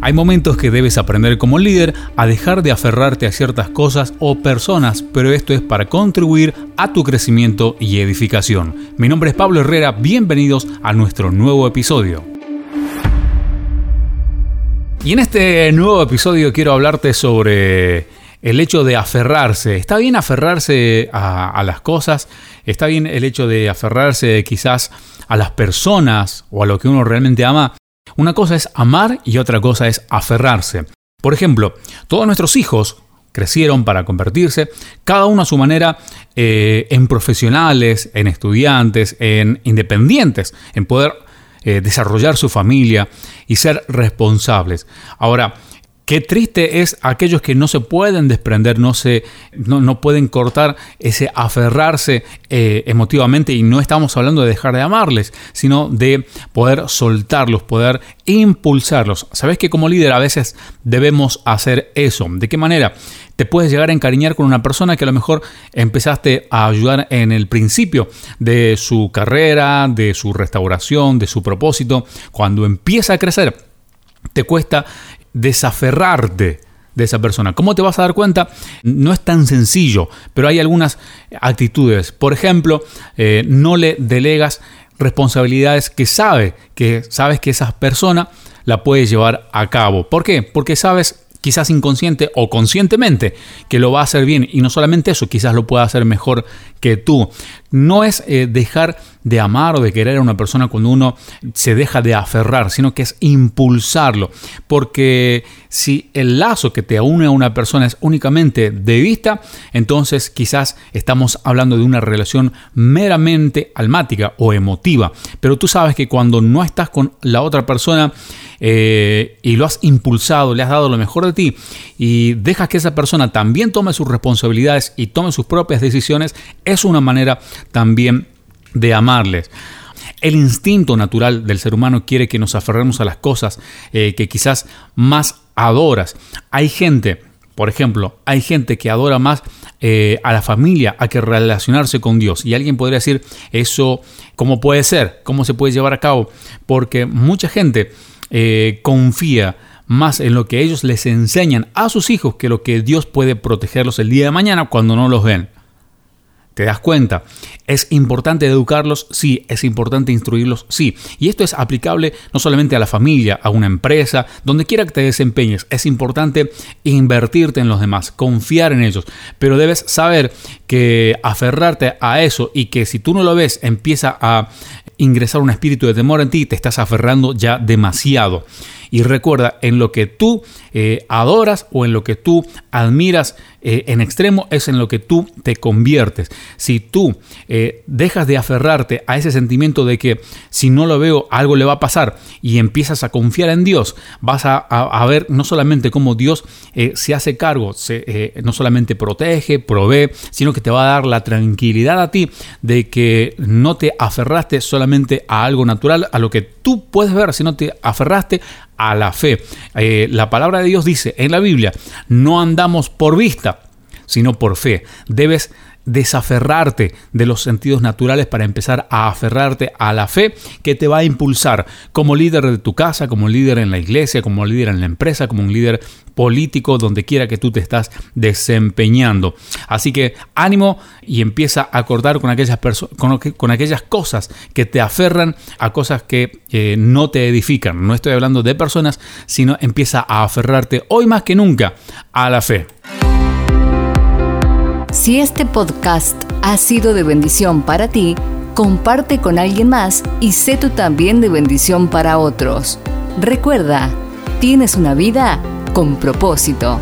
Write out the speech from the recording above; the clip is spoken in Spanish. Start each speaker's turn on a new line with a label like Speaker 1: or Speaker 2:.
Speaker 1: Hay momentos que debes aprender como líder a dejar de aferrarte a ciertas cosas o personas, pero esto es para contribuir a tu crecimiento y edificación. Mi nombre es Pablo Herrera, bienvenidos a nuestro nuevo episodio. Y en este nuevo episodio quiero hablarte sobre el hecho de aferrarse. Está bien aferrarse a, las cosas, está bien el hecho de aferrarse quizás a las personas o a lo que uno realmente ama, una cosa es amar y otra cosa es aferrarse. Por ejemplo, todos nuestros hijos crecieron para convertirse, cada uno a su manera, eh, en profesionales, en estudiantes, en independientes, en poder eh, desarrollar su familia y ser responsables. Ahora, Qué triste es aquellos que no se pueden desprender, no, se, no, pueden cortar ese aferrarse eh, emotivamente y no estamos hablando de dejar de amarles, sino de poder soltarlos, poder impulsarlos. Sabes que como líder a veces debemos hacer eso. ¿De qué manera? Te puedes llegar a encariñar con una persona que a lo mejor empezaste a ayudar en el principio de su carrera, de su restauración, de su propósito. Cuando empieza a crecer, te cuesta desaferrarte de esa persona. ¿Cómo te vas a dar cuenta? No es tan sencillo, pero hay algunas actitudes. Por ejemplo, eh, no le delegas responsabilidades que sabe que sabes que esa persona la puede llevar a cabo. ¿Por qué? Porque sabes quizás inconsciente o conscientemente, que lo va a hacer bien. Y no solamente eso, quizás lo pueda hacer mejor que tú. No es eh, dejar de amar o de querer a una persona cuando uno se deja de aferrar, sino que es impulsarlo. Porque si el lazo que te une a una persona es únicamente de vista, entonces quizás estamos hablando de una relación meramente almática o emotiva. Pero tú sabes que cuando no estás con la otra persona, eh, y lo has impulsado, le has dado lo mejor de ti y dejas que esa persona también tome sus responsabilidades y tome sus propias decisiones, es una manera también de amarles. El instinto natural del ser humano quiere que nos aferremos a las cosas eh, que quizás más adoras. Hay gente, por ejemplo, hay gente que adora más eh, a la familia a que relacionarse con Dios. Y alguien podría decir, eso, ¿cómo puede ser? ¿Cómo se puede llevar a cabo? Porque mucha gente eh, confía más en lo que ellos les enseñan a sus hijos que lo que Dios puede protegerlos el día de mañana cuando no los ven. ¿Te das cuenta? ¿Es importante educarlos? Sí. ¿Es importante instruirlos? Sí. Y esto es aplicable no solamente a la familia, a una empresa, donde quiera que te desempeñes. Es importante invertirte en los demás, confiar en ellos. Pero debes saber que aferrarte a eso y que si tú no lo ves empieza a ingresar un espíritu de temor en ti, te estás aferrando ya demasiado. Y recuerda, en lo que tú eh, adoras o en lo que tú admiras eh, en extremo es en lo que tú te conviertes. Si tú eh, dejas de aferrarte a ese sentimiento de que si no lo veo algo le va a pasar y empiezas a confiar en Dios, vas a, ver no solamente cómo Dios se hace cargo, se, no solamente protege, provee, sino te va a dar la tranquilidad a ti de que no te aferraste solamente a algo natural, a lo que tú puedes ver, sino te aferraste a la fe. Eh, la palabra de Dios dice en la Biblia, no andamos por vista, sino por fe. Debes desaferrarte de los sentidos naturales para empezar a aferrarte a la fe que te va a impulsar como líder de tu casa, como líder en la iglesia, como líder en la empresa, como un líder político, donde quiera que tú te estás desempeñando. Así que ánimo y empieza a acordar con aquellas, con, aquellas cosas que te aferran a cosas que eh, no te edifican. No estoy hablando de personas, sino empieza a aferrarte hoy más que nunca a la fe.
Speaker 2: Si este podcast ha sido de bendición para ti, comparte con alguien más y sé tú también de bendición para otros. Recuerda, tienes una vida con propósito.